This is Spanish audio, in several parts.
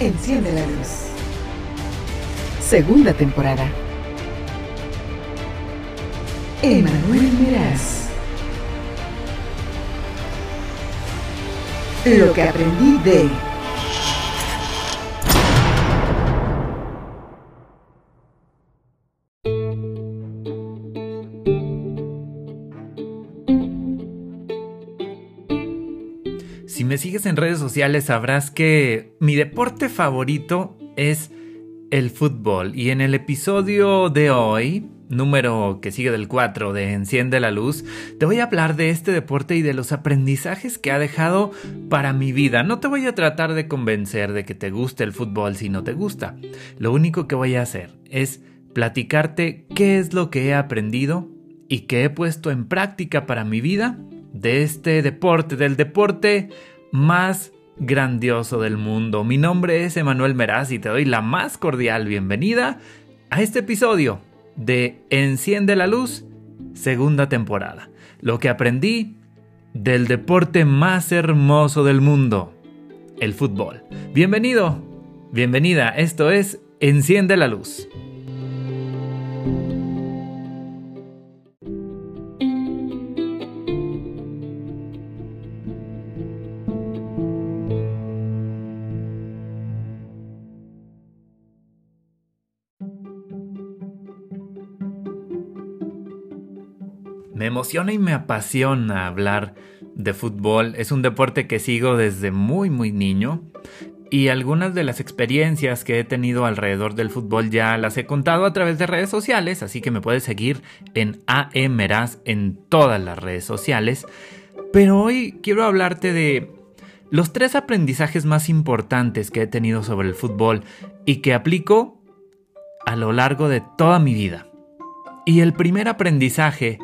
Enciende la luz. Segunda temporada. Emanuel Meraz. Lo que aprendí de... sigues en redes sociales sabrás que mi deporte favorito es el fútbol y en el episodio de hoy, número que sigue del 4 de Enciende la Luz, te voy a hablar de este deporte y de los aprendizajes que ha dejado para mi vida. No te voy a tratar de convencer de que te guste el fútbol si no te gusta. Lo único que voy a hacer es platicarte qué es lo que he aprendido y que he puesto en práctica para mi vida de este deporte, del deporte más grandioso del mundo. Mi nombre es Emanuel Meraz y te doy la más cordial bienvenida a este episodio de Enciende la Luz, segunda temporada. Lo que aprendí del deporte más hermoso del mundo, el fútbol. Bienvenido, bienvenida, esto es Enciende la Luz. Emociona y me apasiona hablar de fútbol. Es un deporte que sigo desde muy muy niño y algunas de las experiencias que he tenido alrededor del fútbol ya las he contado a través de redes sociales, así que me puedes seguir en AEMeraz en todas las redes sociales. Pero hoy quiero hablarte de los tres aprendizajes más importantes que he tenido sobre el fútbol y que aplico a lo largo de toda mi vida. Y el primer aprendizaje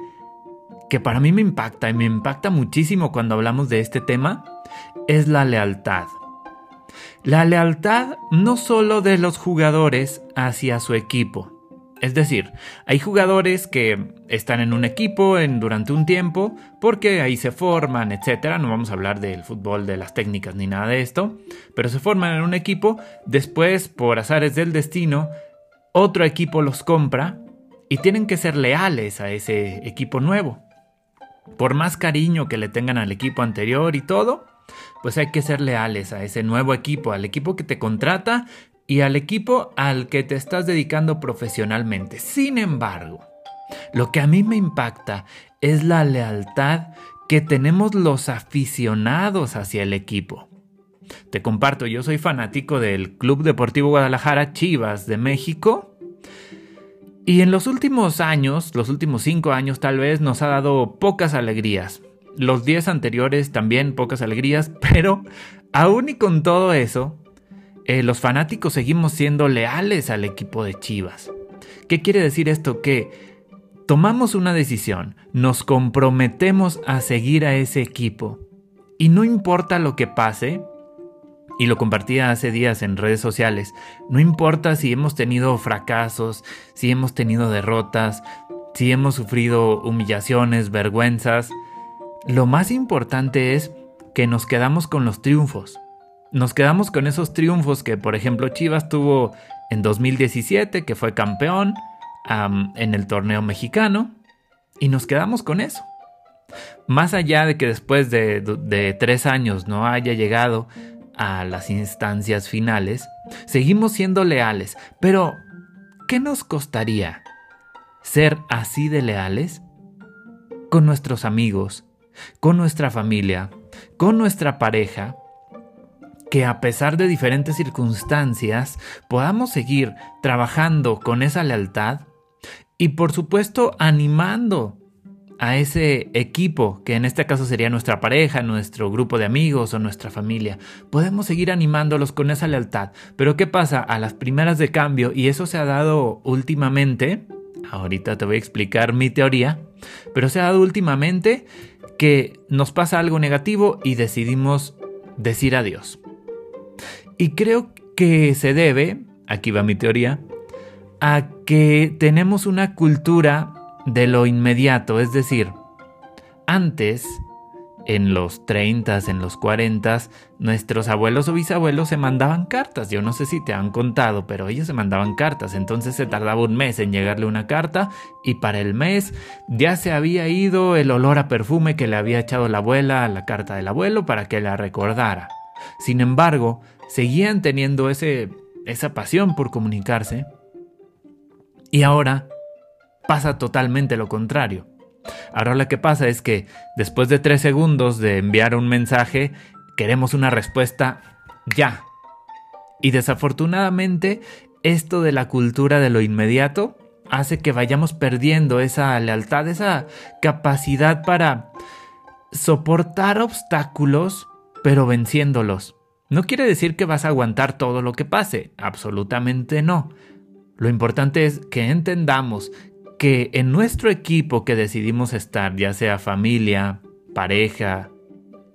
que para mí me impacta y me impacta muchísimo cuando hablamos de este tema es la lealtad. La lealtad no solo de los jugadores hacia su equipo. Es decir, hay jugadores que están en un equipo en, durante un tiempo porque ahí se forman, etc. No vamos a hablar del fútbol, de las técnicas ni nada de esto, pero se forman en un equipo, después por azares del destino, otro equipo los compra y tienen que ser leales a ese equipo nuevo. Por más cariño que le tengan al equipo anterior y todo, pues hay que ser leales a ese nuevo equipo, al equipo que te contrata y al equipo al que te estás dedicando profesionalmente. Sin embargo, lo que a mí me impacta es la lealtad que tenemos los aficionados hacia el equipo. Te comparto, yo soy fanático del Club Deportivo Guadalajara Chivas de México y en los últimos años, los últimos cinco años tal vez, nos ha dado pocas alegrías. Los diez anteriores también pocas alegrías, pero aún y con todo eso, eh, los fanáticos seguimos siendo leales al equipo de Chivas. ¿Qué quiere decir esto? Que tomamos una decisión, nos comprometemos a seguir a ese equipo y no importa lo que pase, y lo compartía hace días en redes sociales, no importa si hemos tenido fracasos, si hemos tenido derrotas, si hemos sufrido humillaciones, vergüenzas, lo más importante es que nos quedamos con los triunfos. Nos quedamos con esos triunfos que, por ejemplo, Chivas tuvo en 2017, que fue campeón en el torneo mexicano, y nos quedamos con eso. Más allá de que después de, tres años no haya llegado a las instancias finales, seguimos siendo leales, pero ¿qué nos costaría ser así de leales? Con nuestros amigos, con nuestra familia, con nuestra pareja, que a pesar de diferentes circunstancias podamos seguir trabajando con esa lealtad y por supuesto animando a ese equipo, que en este caso sería nuestra pareja, nuestro grupo de amigos o nuestra familia. Podemos seguir animándolos con esa lealtad. Pero ¿qué pasa? A las primeras de cambio, y eso se ha dado últimamente, ahorita te voy a explicar mi teoría, pero se ha dado últimamente que nos pasa algo negativo y decidimos decir adiós. Y creo que se debe, aquí va mi teoría, a que tenemos una cultura de lo inmediato, es decir, antes en los 30, en los 40, nuestros abuelos o bisabuelos se mandaban cartas. Yo no sé si te han contado, pero ellos se mandaban cartas. Entonces se tardaba un mes en llegarle una carta y para el mes ya se había ido el olor a perfume que le había echado la abuela a la carta del abuelo para que la recordara. Sin embargo, seguían teniendo ese, esa pasión por comunicarse. Y ahora pasa totalmente lo contrario. Ahora lo que pasa es que después de tres segundos de enviar un mensaje, queremos una respuesta ya. Y desafortunadamente, esto de la cultura de lo inmediato hace que vayamos perdiendo esa lealtad, esa capacidad para soportar obstáculos, pero venciéndolos. No quiere decir que vas a aguantar todo lo que pase, absolutamente no. Lo importante es que entendamos que en nuestro equipo que decidimos estar, ya sea familia, pareja,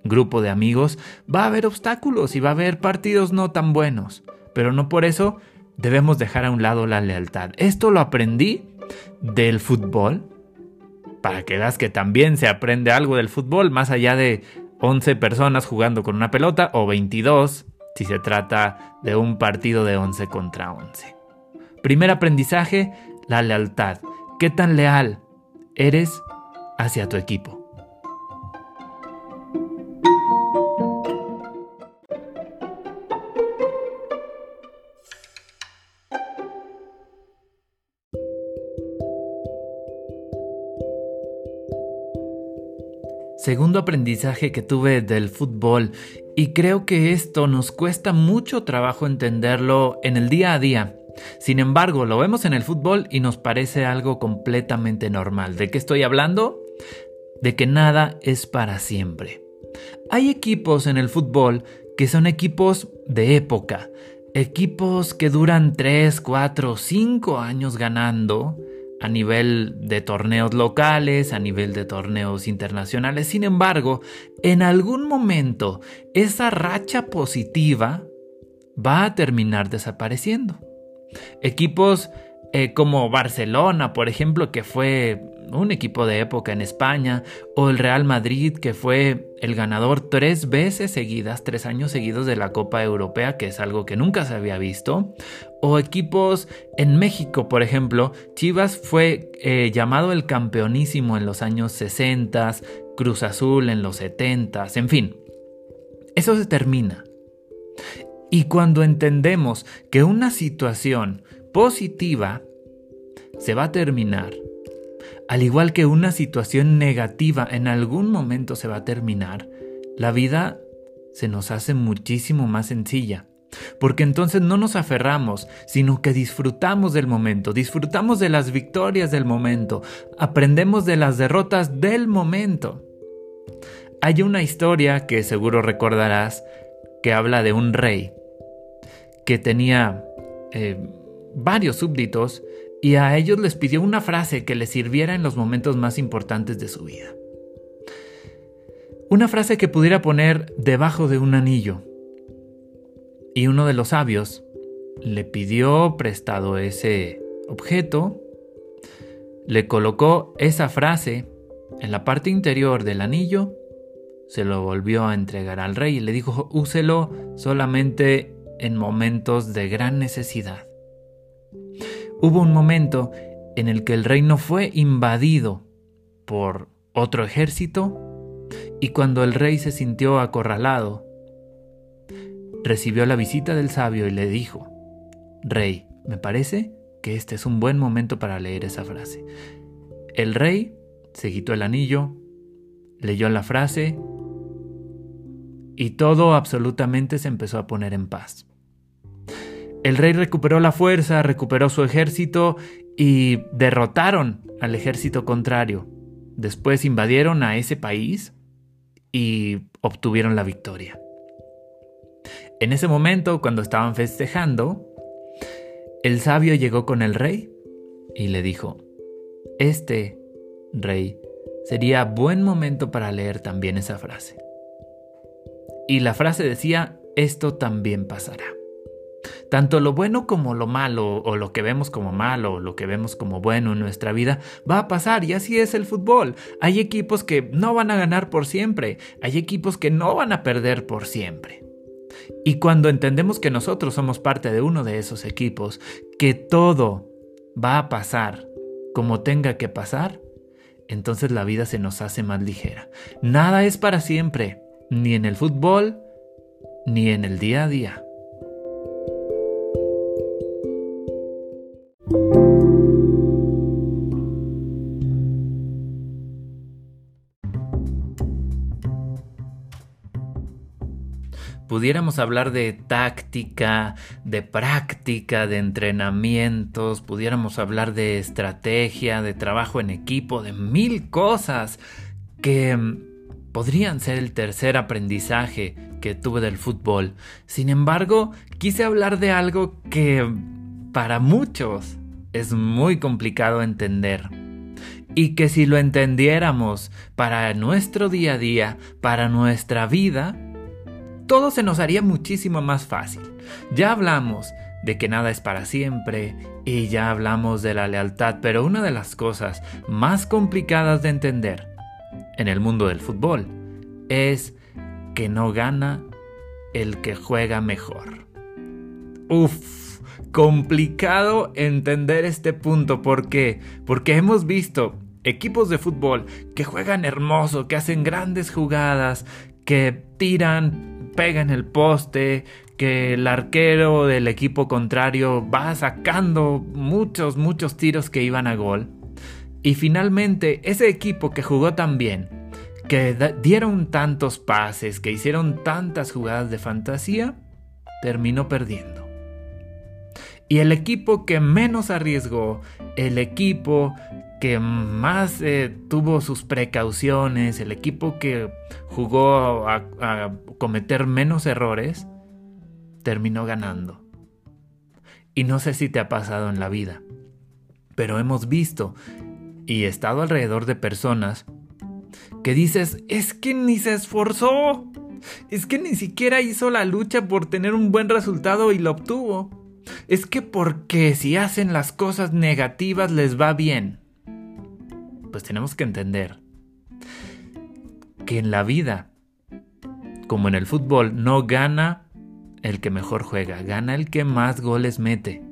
grupo de amigos, va a haber obstáculos y va a haber partidos no tan buenos, pero no por eso debemos dejar a un lado la lealtad. Esto lo aprendí del fútbol, para que veas que también se aprende algo del fútbol, más allá de 11 personas jugando con una pelota o 22 si se trata de un partido de 11 contra 11. Primer aprendizaje, la lealtad. ¿Qué tan leal eres hacia tu equipo? Segundo aprendizaje que tuve del fútbol, y creo que esto nos cuesta mucho trabajo entenderlo en el día a día, sin embargo, lo vemos en el fútbol y nos parece algo completamente normal. ¿De qué estoy hablando? De que nada es para siempre. Hay equipos en el fútbol que son equipos de época, equipos que duran 3, 4, 5 años ganando a nivel de torneos locales, a nivel de torneos internacionales. Sin embargo, en algún momento esa racha positiva va a terminar desapareciendo. Equipos eh, como Barcelona, por ejemplo, que fue un equipo de época en España, o el Real Madrid, que fue el ganador tres veces seguidas, tres años seguidos de la Copa Europea, que es algo que nunca se había visto, o equipos en México, por ejemplo, Chivas fue eh, llamado el campeonísimo en los años 60, Cruz Azul en los 70, en fin, eso se termina. Y cuando entendemos que una situación positiva se va a terminar, al igual que una situación negativa en algún momento se va a terminar, la vida se nos hace muchísimo más sencilla. Porque entonces no nos aferramos, sino que disfrutamos del momento, disfrutamos de las victorias del momento, aprendemos de las derrotas del momento. Hay una historia que seguro recordarás que habla de un rey que tenía eh, varios súbditos y a ellos les pidió una frase que les sirviera en los momentos más importantes de su vida. Una frase que pudiera poner debajo de un anillo. Y uno de los sabios le pidió prestado ese objeto, le colocó esa frase en la parte interior del anillo, se lo volvió a entregar al rey y le dijo, úselo solamente en momentos de gran necesidad. Hubo un momento en el que el reino fue invadido por otro ejército y cuando el rey se sintió acorralado, recibió la visita del sabio y le dijo, Rey, me parece que este es un buen momento para leer esa frase. El rey se quitó el anillo, leyó la frase y todo absolutamente se empezó a poner en paz. El rey recuperó la fuerza, recuperó su ejército y derrotaron al ejército contrario. Después invadieron a ese país y obtuvieron la victoria. En ese momento, cuando estaban festejando, el sabio llegó con el rey y le dijo, este, rey, sería buen momento para leer también esa frase. Y la frase decía, esto también pasará. Tanto lo bueno como lo malo, o lo que vemos como malo, o lo que vemos como bueno en nuestra vida, va a pasar y así es el fútbol. Hay equipos que no van a ganar por siempre, hay equipos que no van a perder por siempre. Y cuando entendemos que nosotros somos parte de uno de esos equipos, que todo va a pasar como tenga que pasar, entonces la vida se nos hace más ligera. Nada es para siempre, ni en el fútbol, ni en el día a día. Pudiéramos hablar de táctica, de práctica, de entrenamientos, pudiéramos hablar de estrategia, de trabajo en equipo, de mil cosas que mm, podrían ser el tercer aprendizaje que tuve del fútbol. Sin embargo, quise hablar de algo que para muchos es muy complicado entender. Y que si lo entendiéramos para nuestro día a día, para nuestra vida, todo se nos haría muchísimo más fácil. Ya hablamos de que nada es para siempre y ya hablamos de la lealtad, pero una de las cosas más complicadas de entender en el mundo del fútbol es que no gana el que juega mejor. Uf, complicado entender este punto. ¿Por qué? Porque hemos visto equipos de fútbol que juegan hermoso, que hacen grandes jugadas, que tiran pega en el poste, que el arquero del equipo contrario va sacando muchos, muchos tiros que iban a gol. Y finalmente ese equipo que jugó tan bien, que dieron tantos pases, que hicieron tantas jugadas de fantasía, terminó perdiendo. Y el equipo que menos arriesgó, el equipo que más eh, tuvo sus precauciones, el equipo que jugó a, a cometer menos errores, terminó ganando. Y no sé si te ha pasado en la vida, pero hemos visto y estado alrededor de personas que dices, es que ni se esforzó, es que ni siquiera hizo la lucha por tener un buen resultado y lo obtuvo. Es que porque si hacen las cosas negativas les va bien pues tenemos que entender que en la vida, como en el fútbol, no gana el que mejor juega, gana el que más goles mete.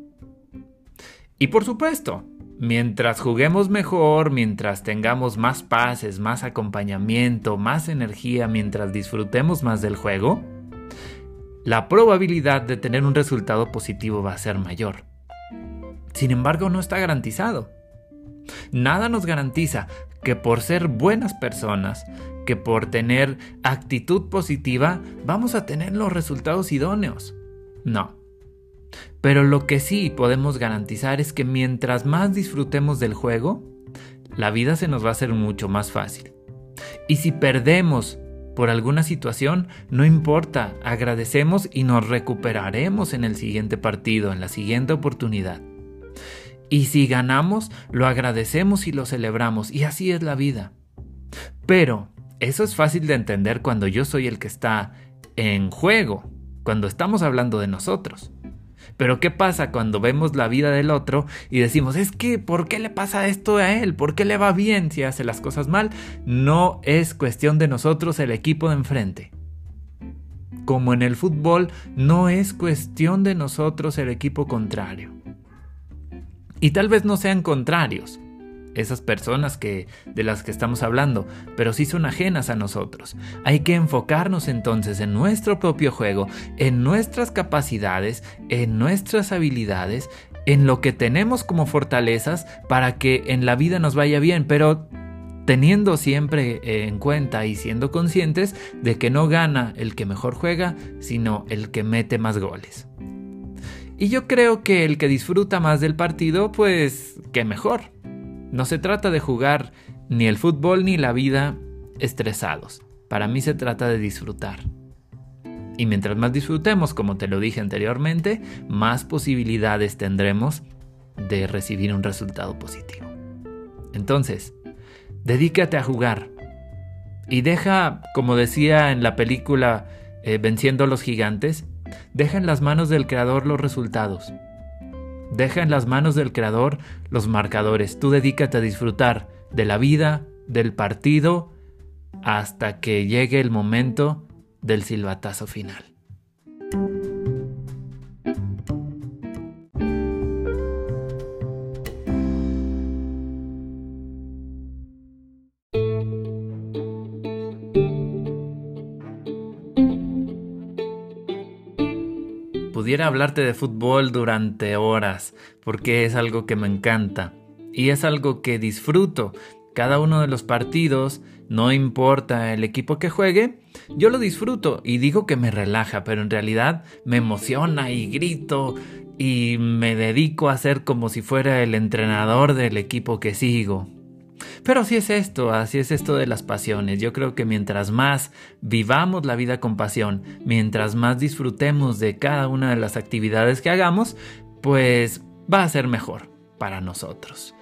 Y por supuesto, mientras juguemos mejor, mientras tengamos más pases, más acompañamiento, más energía, mientras disfrutemos más del juego, la probabilidad de tener un resultado positivo va a ser mayor. Sin embargo, no está garantizado. Nada nos garantiza que por ser buenas personas, que por tener actitud positiva, vamos a tener los resultados idóneos. No. Pero lo que sí podemos garantizar es que mientras más disfrutemos del juego, la vida se nos va a hacer mucho más fácil. Y si perdemos por alguna situación, no importa, agradecemos y nos recuperaremos en el siguiente partido, en la siguiente oportunidad. Y si ganamos, lo agradecemos y lo celebramos. Y así es la vida. Pero eso es fácil de entender cuando yo soy el que está en juego, cuando estamos hablando de nosotros. Pero ¿qué pasa cuando vemos la vida del otro y decimos, es que, ¿por qué le pasa esto a él? ¿Por qué le va bien si hace las cosas mal? No es cuestión de nosotros el equipo de enfrente. Como en el fútbol, no es cuestión de nosotros el equipo contrario. Y tal vez no sean contrarios, esas personas que de las que estamos hablando, pero sí son ajenas a nosotros. Hay que enfocarnos entonces en nuestro propio juego, en nuestras capacidades, en nuestras habilidades, en lo que tenemos como fortalezas para que en la vida nos vaya bien, pero teniendo siempre en cuenta y siendo conscientes de que no gana el que mejor juega, sino el que mete más goles. Y yo creo que el que disfruta más del partido, pues, qué mejor. No se trata de jugar ni el fútbol ni la vida estresados. Para mí se trata de disfrutar. Y mientras más disfrutemos, como te lo dije anteriormente, más posibilidades tendremos de recibir un resultado positivo. Entonces, dedícate a jugar. Y deja, como decía en la película eh, Venciendo a los Gigantes, Deja en las manos del creador los resultados. Deja en las manos del creador los marcadores. Tú dedícate a disfrutar de la vida, del partido, hasta que llegue el momento del silbatazo final. Pudiera hablarte de fútbol durante horas, porque es algo que me encanta y es algo que disfruto. Cada uno de los partidos, no importa el equipo que juegue, yo lo disfruto y digo que me relaja, pero en realidad me emociona y grito y me dedico a ser como si fuera el entrenador del equipo que sigo. Pero así es esto, así es esto de las pasiones. Yo creo que mientras más vivamos la vida con pasión, mientras más disfrutemos de cada una de las actividades que hagamos, pues va a ser mejor para nosotros.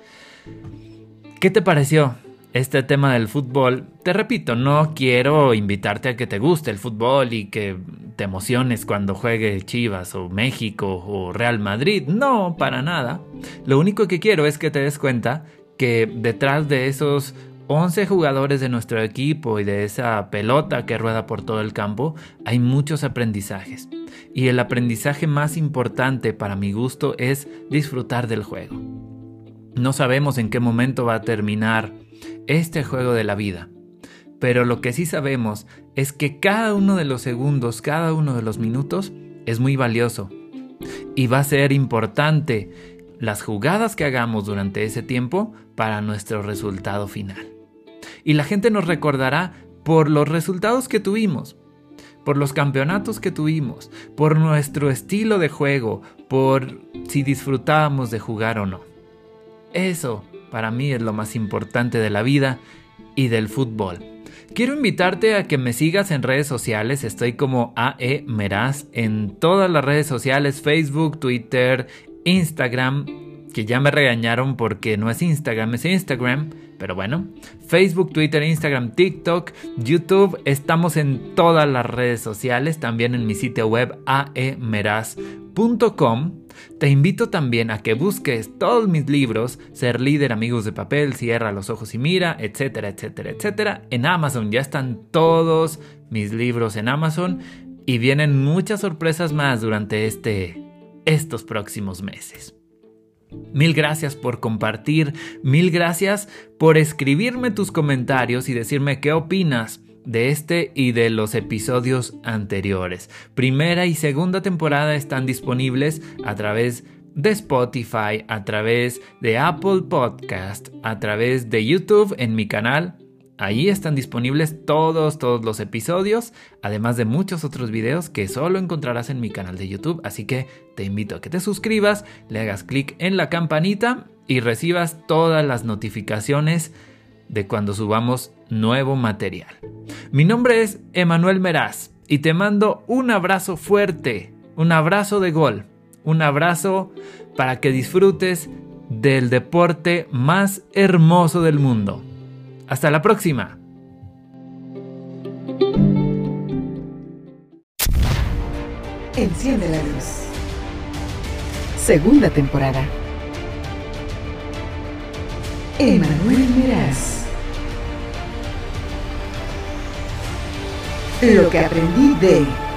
¿Qué te pareció este tema del fútbol? Te repito, no quiero invitarte a que te guste el fútbol y que te emociones cuando juegue Chivas o México o Real Madrid. No, para nada. Lo único que quiero es que te des cuenta que detrás de esos 11 jugadores de nuestro equipo y de esa pelota que rueda por todo el campo, hay muchos aprendizajes. Y el aprendizaje más importante para mi gusto es disfrutar del juego. No sabemos en qué momento va a terminar este juego de la vida. Pero lo que sí sabemos es que cada uno de los segundos, cada uno de los minutos es muy valioso. Y va a ser importante las jugadas que hagamos durante ese tiempo para nuestro resultado final. Y la gente nos recordará por los resultados que tuvimos, por los campeonatos que tuvimos, por nuestro estilo de juego, por si disfrutábamos de jugar o no. Eso para mí es lo más importante de la vida y del fútbol. Quiero invitarte a que me sigas en redes sociales, estoy como AE Meraz en todas las redes sociales, Facebook, Twitter, Instagram, que ya me regañaron porque no es Instagram, es Instagram. Pero bueno, Facebook, Twitter, Instagram, TikTok, YouTube, estamos en todas las redes sociales, también en mi sitio web aemeraz.com. Te invito también a que busques todos mis libros, Ser líder, amigos de papel, Cierra los ojos y mira, etcétera, etcétera, etcétera. En Amazon ya están todos mis libros en Amazon y vienen muchas sorpresas más durante este estos próximos meses. Mil gracias por compartir, mil gracias por escribirme tus comentarios y decirme qué opinas de este y de los episodios anteriores. Primera y segunda temporada están disponibles a través de Spotify, a través de Apple Podcast, a través de YouTube en mi canal Ahí están disponibles todos, todos los episodios, además de muchos otros videos que solo encontrarás en mi canal de YouTube, así que te invito a que te suscribas, le hagas clic en la campanita y recibas todas las notificaciones de cuando subamos nuevo material. Mi nombre es Emanuel Meraz y te mando un abrazo fuerte, un abrazo de gol, un abrazo para que disfrutes del deporte más hermoso del mundo hasta la próxima. Enciende la luz. Segunda temporada. Emanuel Meraz. Lo que aprendí de